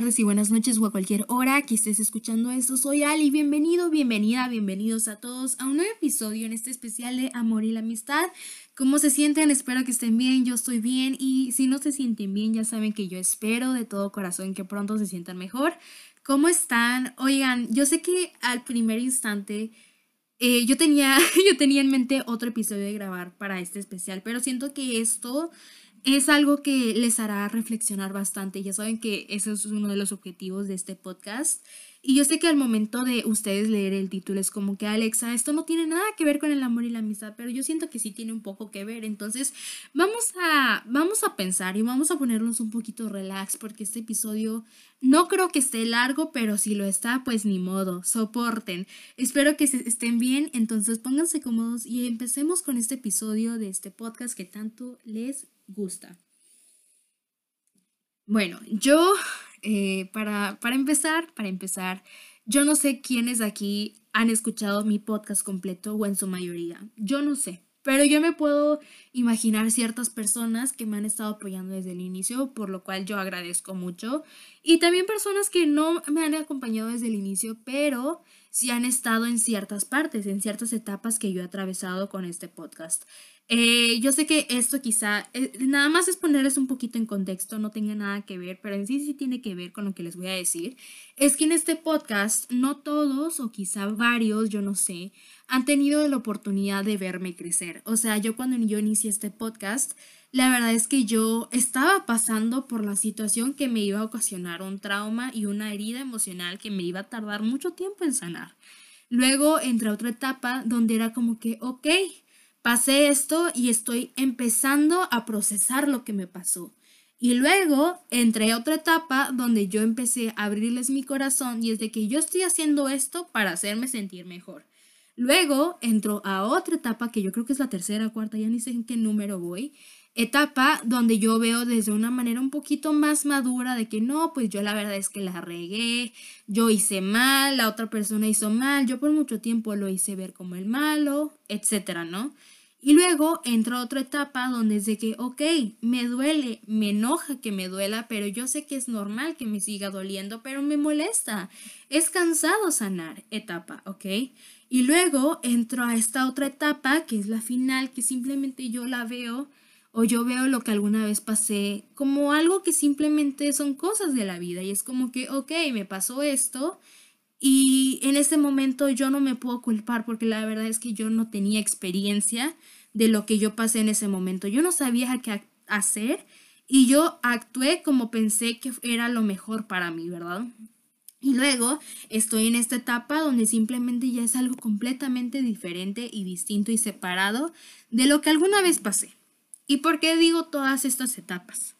tardes y buenas noches o a cualquier hora que estés escuchando esto. Soy Ali, bienvenido, bienvenida, bienvenidos a todos a un nuevo episodio en este especial de Amor y la Amistad. ¿Cómo se sienten? Espero que estén bien, yo estoy bien y si no se sienten bien ya saben que yo espero de todo corazón que pronto se sientan mejor. ¿Cómo están? Oigan, yo sé que al primer instante eh, yo, tenía, yo tenía en mente otro episodio de grabar para este especial, pero siento que esto es algo que les hará reflexionar bastante. Ya saben que ese es uno de los objetivos de este podcast. Y yo sé que al momento de ustedes leer el título es como que Alexa, esto no tiene nada que ver con el amor y la amistad, pero yo siento que sí tiene un poco que ver. Entonces vamos a, vamos a pensar y vamos a ponernos un poquito relax porque este episodio no creo que esté largo, pero si lo está, pues ni modo, soporten. Espero que estén bien, entonces pónganse cómodos y empecemos con este episodio de este podcast que tanto les gusta. Bueno, yo, eh, para, para empezar, para empezar, yo no sé quiénes aquí han escuchado mi podcast completo o en su mayoría. Yo no sé. Pero yo me puedo imaginar ciertas personas que me han estado apoyando desde el inicio, por lo cual yo agradezco mucho. Y también personas que no me han acompañado desde el inicio, pero sí han estado en ciertas partes, en ciertas etapas que yo he atravesado con este podcast. Eh, yo sé que esto quizá, eh, nada más es ponerles un poquito en contexto, no tenga nada que ver, pero en sí sí tiene que ver con lo que les voy a decir. Es que en este podcast, no todos o quizá varios, yo no sé, han tenido la oportunidad de verme crecer. O sea, yo cuando yo inicié este podcast, la verdad es que yo estaba pasando por la situación que me iba a ocasionar un trauma y una herida emocional que me iba a tardar mucho tiempo en sanar. Luego entré a otra etapa donde era como que, ok, pasé esto y estoy empezando a procesar lo que me pasó. Y luego entré a otra etapa donde yo empecé a abrirles mi corazón y es de que yo estoy haciendo esto para hacerme sentir mejor. Luego entro a otra etapa que yo creo que es la tercera, cuarta, ya ni sé en qué número voy. Etapa donde yo veo desde una manera un poquito más madura de que no, pues yo la verdad es que la regué, yo hice mal, la otra persona hizo mal, yo por mucho tiempo lo hice ver como el malo, etcétera, ¿no? Y luego entra otra etapa donde es de que, ok, me duele, me enoja que me duela, pero yo sé que es normal que me siga doliendo, pero me molesta. Es cansado sanar, etapa, ¿ok? Y luego entro a esta otra etapa, que es la final, que simplemente yo la veo o yo veo lo que alguna vez pasé como algo que simplemente son cosas de la vida. Y es como que, ok, me pasó esto. Y en ese momento yo no me puedo culpar porque la verdad es que yo no tenía experiencia de lo que yo pasé en ese momento. Yo no sabía qué hacer y yo actué como pensé que era lo mejor para mí, ¿verdad? Y luego estoy en esta etapa donde simplemente ya es algo completamente diferente y distinto y separado de lo que alguna vez pasé. ¿Y por qué digo todas estas etapas?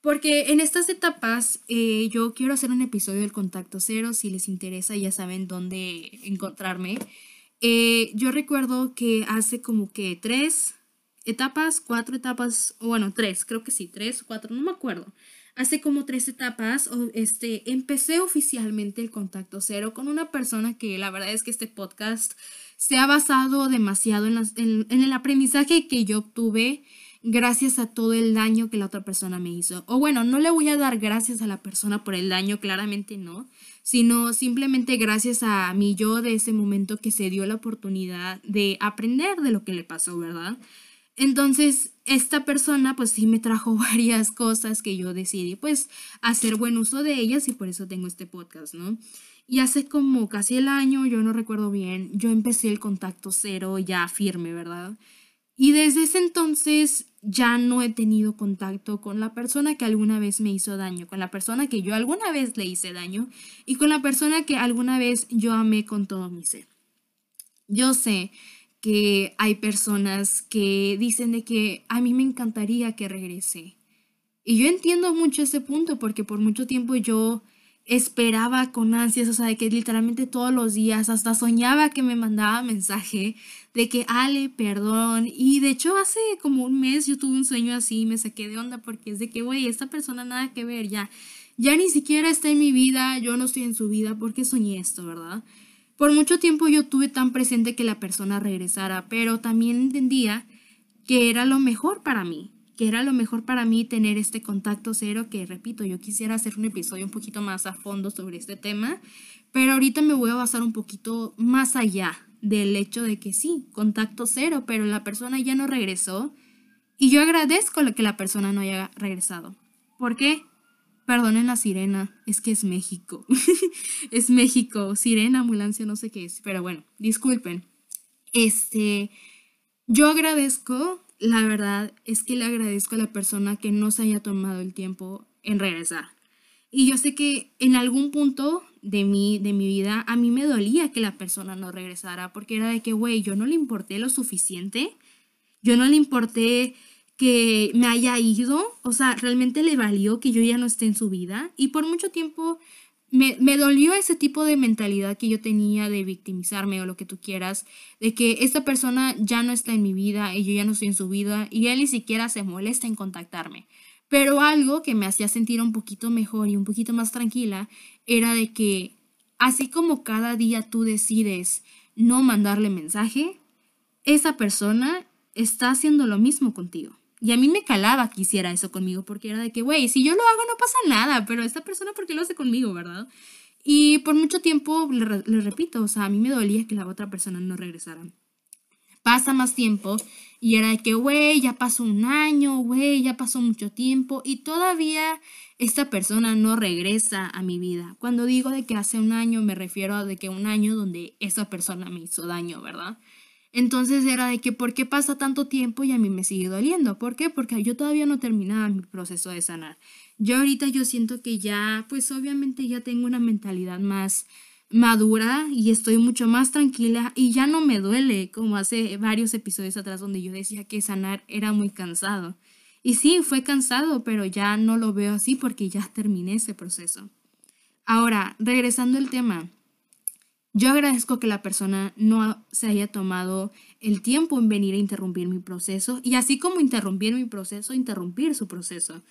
Porque en estas etapas eh, yo quiero hacer un episodio del contacto cero, si les interesa ya saben dónde encontrarme. Eh, yo recuerdo que hace como que tres etapas, cuatro etapas, bueno, tres, creo que sí, tres o cuatro, no me acuerdo. Hace como tres etapas, este, empecé oficialmente el contacto cero con una persona que la verdad es que este podcast se ha basado demasiado en, en el aprendizaje que yo obtuve gracias a todo el daño que la otra persona me hizo. O bueno, no le voy a dar gracias a la persona por el daño, claramente no, sino simplemente gracias a mi yo de ese momento que se dio la oportunidad de aprender de lo que le pasó, ¿verdad? Entonces, esta persona pues sí me trajo varias cosas que yo decidí pues hacer buen uso de ellas y por eso tengo este podcast, ¿no? Y hace como casi el año, yo no recuerdo bien, yo empecé el contacto cero ya firme, ¿verdad? Y desde ese entonces ya no he tenido contacto con la persona que alguna vez me hizo daño, con la persona que yo alguna vez le hice daño y con la persona que alguna vez yo amé con todo mi ser. Yo sé que hay personas que dicen de que a mí me encantaría que regrese. Y yo entiendo mucho ese punto porque por mucho tiempo yo esperaba con ansias, o sea, de que literalmente todos los días hasta soñaba que me mandaba mensaje de que Ale, perdón. Y de hecho hace como un mes yo tuve un sueño así y me saqué de onda porque es de que, güey, esta persona nada que ver, ya, ya ni siquiera está en mi vida, yo no estoy en su vida, porque soñé esto, verdad? Por mucho tiempo yo tuve tan presente que la persona regresara, pero también entendía que era lo mejor para mí. Que era lo mejor para mí tener este contacto cero, que repito, yo quisiera hacer un episodio un poquito más a fondo sobre este tema, pero ahorita me voy a basar un poquito más allá del hecho de que sí, contacto cero, pero la persona ya no regresó y yo agradezco que la persona no haya regresado. ¿Por qué? Perdonen la sirena, es que es México. es México, sirena, ambulancia, no sé qué es, pero bueno, disculpen. Este, yo agradezco, la verdad es que le agradezco a la persona que no se haya tomado el tiempo en regresar. Y yo sé que en algún punto de mi, de mi vida a mí me dolía que la persona no regresara, porque era de que, güey, yo no le importé lo suficiente, yo no le importé que me haya ido, o sea, realmente le valió que yo ya no esté en su vida. Y por mucho tiempo me, me, dolió ese tipo de mentalidad que yo tenía de victimizarme o lo que tú quieras, de que esta persona ya no está en mi vida y yo ya no estoy en su vida y él ni siquiera se molesta en contactarme. Pero algo que me hacía sentir un poquito mejor y un poquito más tranquila era de que así como cada día tú decides no mandarle mensaje, esa persona está haciendo lo mismo contigo. Y a mí me calaba que hiciera eso conmigo, porque era de que, güey, si yo lo hago no pasa nada, pero esta persona, ¿por qué lo hace conmigo, verdad? Y por mucho tiempo, le, repito, o sea, a mí me dolía que la otra persona no regresara. Pasa más tiempo y era de que, güey, ya pasó un año, güey, ya pasó mucho tiempo y todavía esta persona no regresa a mi vida. Cuando digo de que hace un año, me refiero a de que un año donde esa persona me hizo daño, ¿verdad? Entonces era de que, ¿por qué pasa tanto tiempo y a mí me sigue doliendo? ¿Por qué? Porque yo todavía no terminaba mi proceso de sanar. Yo ahorita yo siento que ya, pues obviamente ya tengo una mentalidad más madura y estoy mucho más tranquila y ya no me duele como hace varios episodios atrás donde yo decía que sanar era muy cansado. Y sí, fue cansado, pero ya no lo veo así porque ya terminé ese proceso. Ahora, regresando al tema, yo agradezco que la persona no se haya tomado el tiempo en venir a interrumpir mi proceso y así como interrumpir mi proceso, interrumpir su proceso.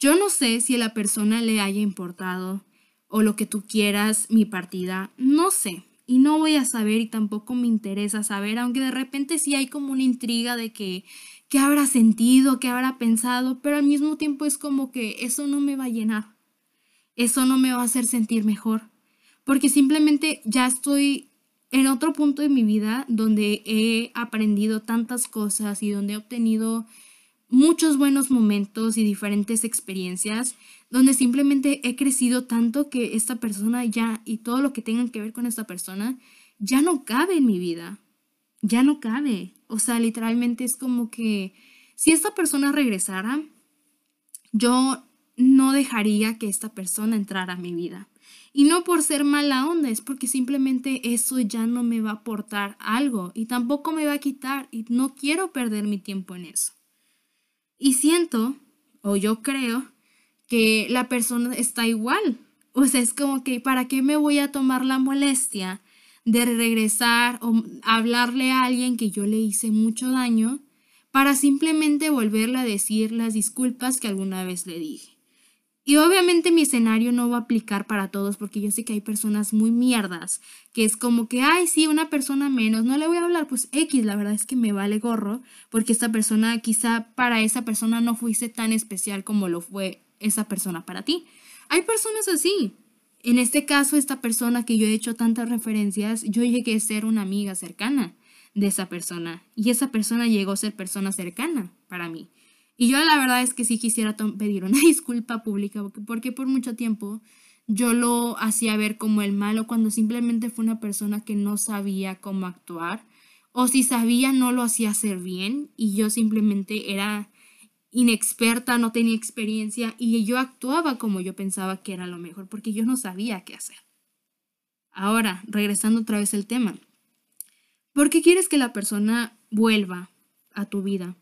Yo no sé si a la persona le haya importado o lo que tú quieras mi partida, no sé. Y no voy a saber y tampoco me interesa saber, aunque de repente sí hay como una intriga de que qué habrá sentido, qué habrá pensado, pero al mismo tiempo es como que eso no me va a llenar. Eso no me va a hacer sentir mejor porque simplemente ya estoy en otro punto de mi vida donde he aprendido tantas cosas y donde he obtenido muchos buenos momentos y diferentes experiencias, donde simplemente he crecido tanto que esta persona ya y todo lo que tenga que ver con esta persona ya no cabe en mi vida, ya no cabe. O sea, literalmente es como que si esta persona regresara, yo no dejaría que esta persona entrara a mi vida. Y no por ser mala onda, es porque simplemente eso ya no me va a aportar algo y tampoco me va a quitar y no quiero perder mi tiempo en eso. Y siento, o yo creo, que la persona está igual. O sea, es como que, ¿para qué me voy a tomar la molestia de regresar o hablarle a alguien que yo le hice mucho daño para simplemente volverle a decir las disculpas que alguna vez le dije? Y obviamente mi escenario no va a aplicar para todos porque yo sé que hay personas muy mierdas, que es como que, ay, sí, una persona menos, no le voy a hablar, pues X, la verdad es que me vale gorro, porque esta persona, quizá para esa persona no fuiste tan especial como lo fue esa persona para ti. Hay personas así. En este caso, esta persona que yo he hecho tantas referencias, yo llegué a ser una amiga cercana de esa persona y esa persona llegó a ser persona cercana para mí. Y yo la verdad es que sí quisiera pedir una disculpa pública porque por mucho tiempo yo lo hacía ver como el malo cuando simplemente fue una persona que no sabía cómo actuar o si sabía no lo hacía hacer bien y yo simplemente era inexperta, no tenía experiencia y yo actuaba como yo pensaba que era lo mejor porque yo no sabía qué hacer. Ahora, regresando otra vez al tema. ¿Por qué quieres que la persona vuelva a tu vida?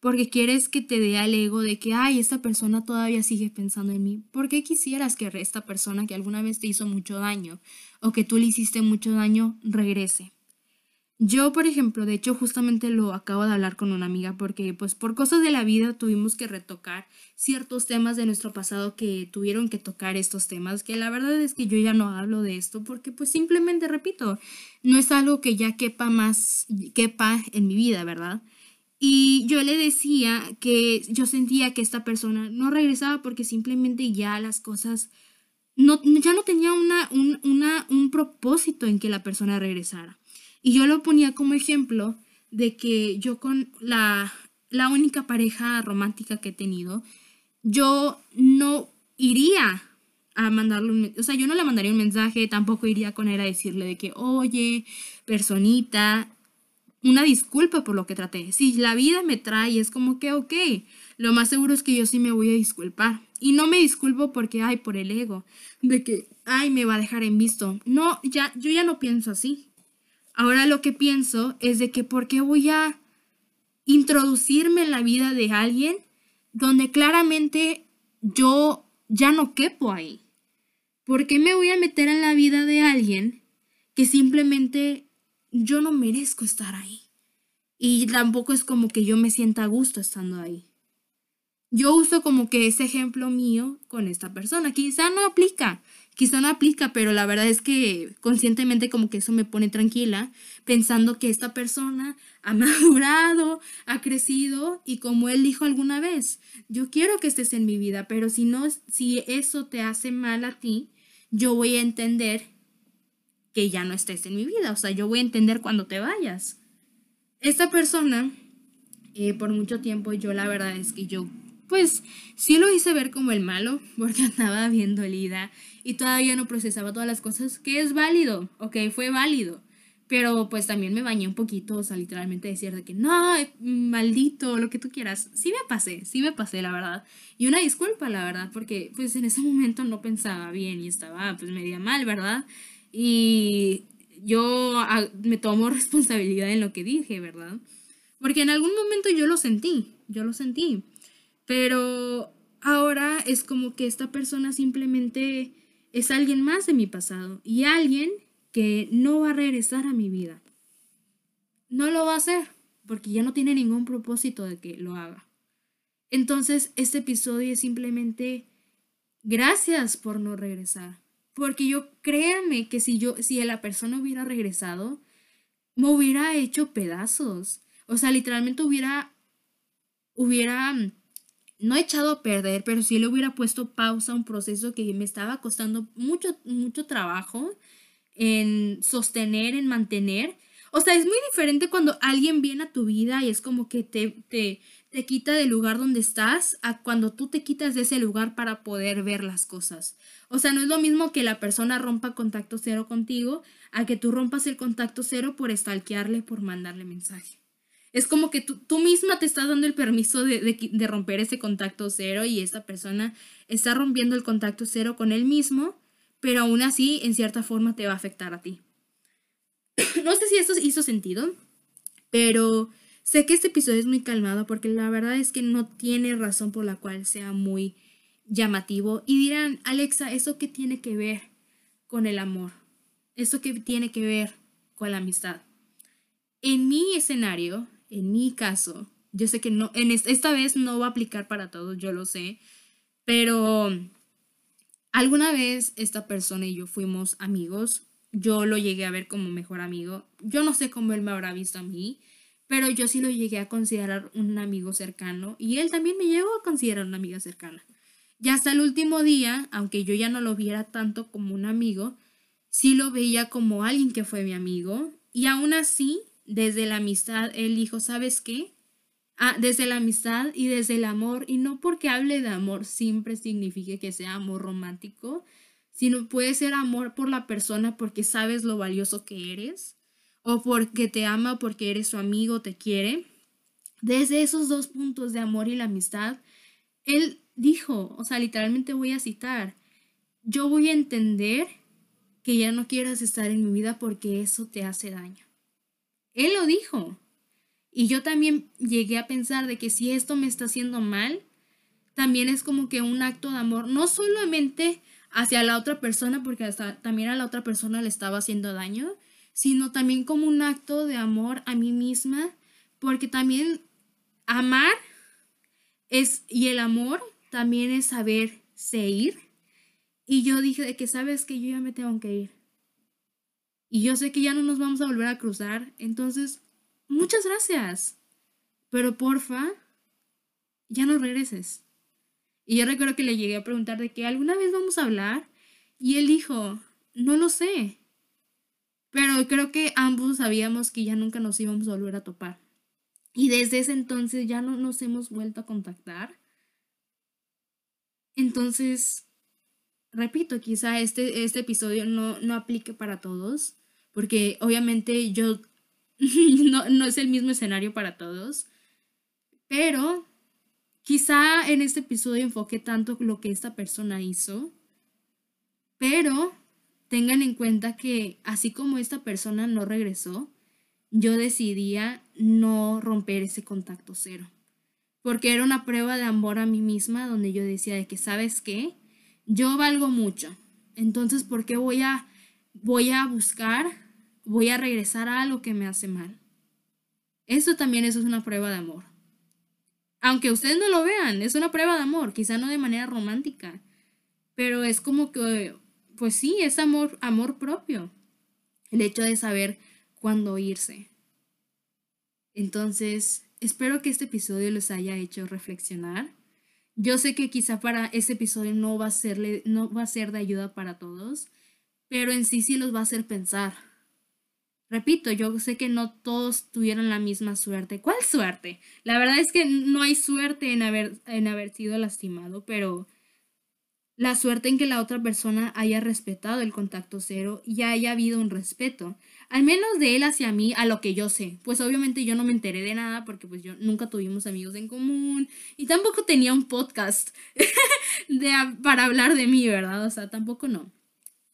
Porque quieres que te dé al ego de que, ay, esta persona todavía sigue pensando en mí. ¿Por qué quisieras que esta persona que alguna vez te hizo mucho daño o que tú le hiciste mucho daño regrese? Yo, por ejemplo, de hecho, justamente lo acabo de hablar con una amiga porque, pues, por cosas de la vida tuvimos que retocar ciertos temas de nuestro pasado que tuvieron que tocar estos temas, que la verdad es que yo ya no hablo de esto porque, pues, simplemente, repito, no es algo que ya quepa más, quepa en mi vida, ¿verdad? Y yo le decía que yo sentía que esta persona no regresaba porque simplemente ya las cosas, no, ya no tenía una, un, una, un propósito en que la persona regresara. Y yo lo ponía como ejemplo de que yo con la, la única pareja romántica que he tenido, yo no iría a mandarle un, o sea, yo no le mandaría un mensaje, tampoco iría con él a decirle de que, oye, personita, una disculpa por lo que traté. Si la vida me trae, es como que, ok, lo más seguro es que yo sí me voy a disculpar. Y no me disculpo porque, ay, por el ego, de que, ay, me va a dejar en visto. No, ya, yo ya no pienso así. Ahora lo que pienso es de que, ¿por qué voy a introducirme en la vida de alguien donde claramente yo ya no quepo ahí? ¿Por qué me voy a meter en la vida de alguien que simplemente yo no merezco estar ahí. Y tampoco es como que yo me sienta a gusto estando ahí. Yo uso como que ese ejemplo mío con esta persona. Quizá no aplica, quizá no aplica, pero la verdad es que conscientemente como que eso me pone tranquila, pensando que esta persona ha madurado, ha crecido y como él dijo alguna vez, yo quiero que estés en mi vida, pero si no, si eso te hace mal a ti, yo voy a entender que ya no estés en mi vida. O sea, yo voy a entender cuando te vayas. Esta persona, eh, por mucho tiempo, yo la verdad es que yo, pues, sí lo hice ver como el malo, porque andaba bien dolida y todavía no procesaba todas las cosas, que es válido, ok, fue válido. Pero pues también me bañé un poquito, o sea, literalmente decir de que no, maldito, lo que tú quieras. Sí me pasé, sí me pasé, la verdad. Y una disculpa, la verdad, porque pues en ese momento no pensaba bien y estaba pues media mal, ¿verdad? Y yo ah, me tomo responsabilidad en lo que dije, ¿verdad? Porque en algún momento yo lo sentí, yo lo sentí. Pero ahora es como que esta persona simplemente es alguien más de mi pasado y alguien que no va a regresar a mi vida. No lo va a hacer porque ya no tiene ningún propósito de que lo haga. Entonces, este episodio es simplemente gracias por no regresar. Porque yo créanme que si yo, si la persona hubiera regresado, me hubiera hecho pedazos. O sea, literalmente hubiera, hubiera, mm, no echado a perder, pero sí le hubiera puesto pausa a un proceso que me estaba costando mucho, mucho trabajo en sostener, en mantener. O sea, es muy diferente cuando alguien viene a tu vida y es como que te, te, te quita del lugar donde estás a cuando tú te quitas de ese lugar para poder ver las cosas. O sea, no es lo mismo que la persona rompa contacto cero contigo a que tú rompas el contacto cero por estalquearle, por mandarle mensaje. Es como que tú, misma te estás dando el permiso de, de, romper ese contacto cero y esta persona está rompiendo el contacto cero con él mismo, pero aún así, en cierta forma, te va a afectar a ti. no sé si esto hizo sentido, pero sé que este episodio es muy calmado porque la verdad es que no tiene razón por la cual sea muy llamativo y dirán, Alexa, ¿eso qué tiene que ver con el amor? ¿Eso qué tiene que ver con la amistad? En mi escenario, en mi caso, yo sé que no, en esta vez no va a aplicar para todos, yo lo sé, pero alguna vez esta persona y yo fuimos amigos, yo lo llegué a ver como mejor amigo, yo no sé cómo él me habrá visto a mí, pero yo sí lo llegué a considerar un amigo cercano y él también me llegó a considerar una amiga cercana. Y hasta el último día, aunque yo ya no lo viera tanto como un amigo, sí lo veía como alguien que fue mi amigo. Y aún así, desde la amistad, él dijo, ¿sabes qué? Ah, desde la amistad y desde el amor, y no porque hable de amor siempre signifique que sea amor romántico, sino puede ser amor por la persona porque sabes lo valioso que eres, o porque te ama, porque eres su amigo, te quiere. Desde esos dos puntos de amor y la amistad, él dijo, o sea, literalmente voy a citar, yo voy a entender que ya no quieras estar en mi vida porque eso te hace daño. Él lo dijo. Y yo también llegué a pensar de que si esto me está haciendo mal, también es como que un acto de amor, no solamente hacia la otra persona, porque hasta también a la otra persona le estaba haciendo daño, sino también como un acto de amor a mí misma, porque también amar es, y el amor también es saber ir. Y yo dije de que sabes que yo ya me tengo que ir. Y yo sé que ya no nos vamos a volver a cruzar. Entonces, muchas gracias. pero porfa, ya no regreses. Y yo recuerdo que le llegué a preguntar de que alguna vez vamos a hablar y él dijo, no lo sé. Pero creo que ambos sabíamos que ya nunca nos íbamos a volver a topar. Y desde ese entonces ya no nos hemos vuelto a contactar. Entonces, repito, quizá este, este episodio no, no aplique para todos, porque obviamente yo no, no es el mismo escenario para todos, pero quizá en este episodio enfoque tanto lo que esta persona hizo, pero tengan en cuenta que así como esta persona no regresó, yo decidía no romper ese contacto cero. Porque era una prueba de amor a mí misma donde yo decía de que, ¿sabes qué? Yo valgo mucho. Entonces, ¿por qué voy a, voy a buscar, voy a regresar a algo que me hace mal? Eso también eso es una prueba de amor. Aunque ustedes no lo vean, es una prueba de amor, quizá no de manera romántica, pero es como que, pues sí, es amor, amor propio. El hecho de saber cuándo irse. Entonces, espero que este episodio les haya hecho reflexionar. Yo sé que quizá para este episodio no va a, serle, no va a ser de ayuda para todos, pero en sí sí los va a hacer pensar. Repito, yo sé que no todos tuvieron la misma suerte. ¿Cuál suerte? La verdad es que no hay suerte en haber, en haber sido lastimado, pero la suerte en que la otra persona haya respetado el contacto cero y haya habido un respeto al menos de él hacia mí, a lo que yo sé. Pues obviamente yo no me enteré de nada porque pues yo nunca tuvimos amigos en común y tampoco tenía un podcast de, para hablar de mí, ¿verdad? O sea, tampoco no.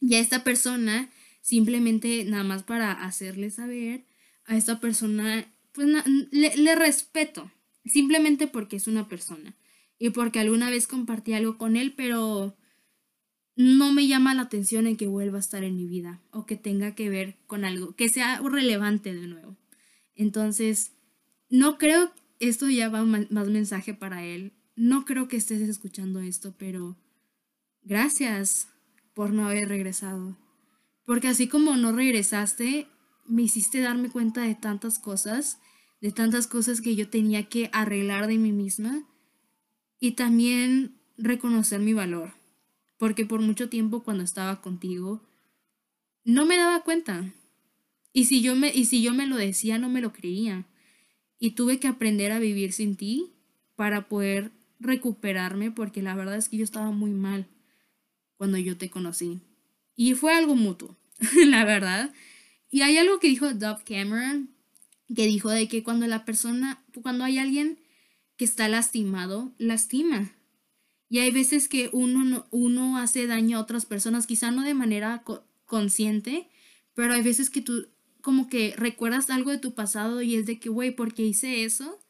Y a esta persona, simplemente nada más para hacerle saber, a esta persona, pues le, le respeto, simplemente porque es una persona y porque alguna vez compartí algo con él, pero no me llama la atención en que vuelva a estar en mi vida o que tenga que ver con algo, que sea relevante de nuevo. Entonces, no creo, esto ya va más mensaje para él, no creo que estés escuchando esto, pero gracias por no haber regresado. Porque así como no regresaste, me hiciste darme cuenta de tantas cosas, de tantas cosas que yo tenía que arreglar de mí misma y también reconocer mi valor porque por mucho tiempo cuando estaba contigo no me daba cuenta. Y si yo me, y si yo me lo decía, no me lo creía. Y tuve que aprender a vivir sin ti para poder recuperarme, porque la verdad es que yo estaba muy mal cuando yo te conocí. Y fue algo mutuo, la verdad. Y hay algo que dijo Dove Cameron, que dijo de que cuando la persona, cuando hay alguien que está lastimado, lastima. Y hay veces que uno, uno hace daño a otras personas, quizá no de manera consciente, pero hay veces que tú como que recuerdas algo de tu pasado y es de que, güey, ¿por qué hice eso?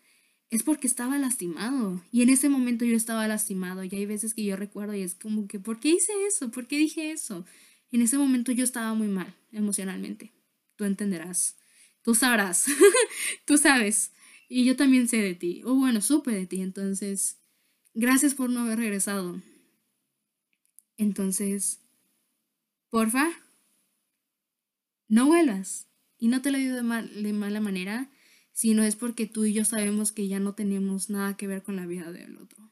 Es porque estaba lastimado. Y en ese momento yo estaba lastimado. Y hay veces que yo recuerdo y es como que, ¿por qué hice eso? ¿Por qué dije eso? En ese momento yo estaba muy mal emocionalmente. Tú entenderás. Tú sabrás. tú sabes. Y yo también sé de ti. O bueno, supe de ti. Entonces, Gracias por no haber regresado. Entonces, porfa, no vuelas. Y no te lo digo de, de mala manera, sino es porque tú y yo sabemos que ya no tenemos nada que ver con la vida del otro.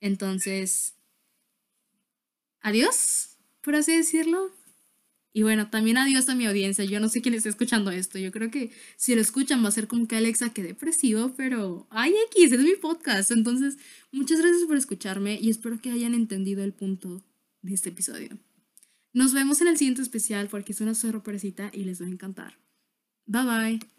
Entonces, adiós, por así decirlo. Y bueno, también adiós a mi audiencia. Yo no sé quién está escuchando esto. Yo creo que si lo escuchan va a ser como que Alexa, que depresivo, pero ay X, es mi podcast. Entonces, muchas gracias por escucharme y espero que hayan entendido el punto de este episodio. Nos vemos en el siguiente especial porque es una sorpresita y les va a encantar. Bye bye.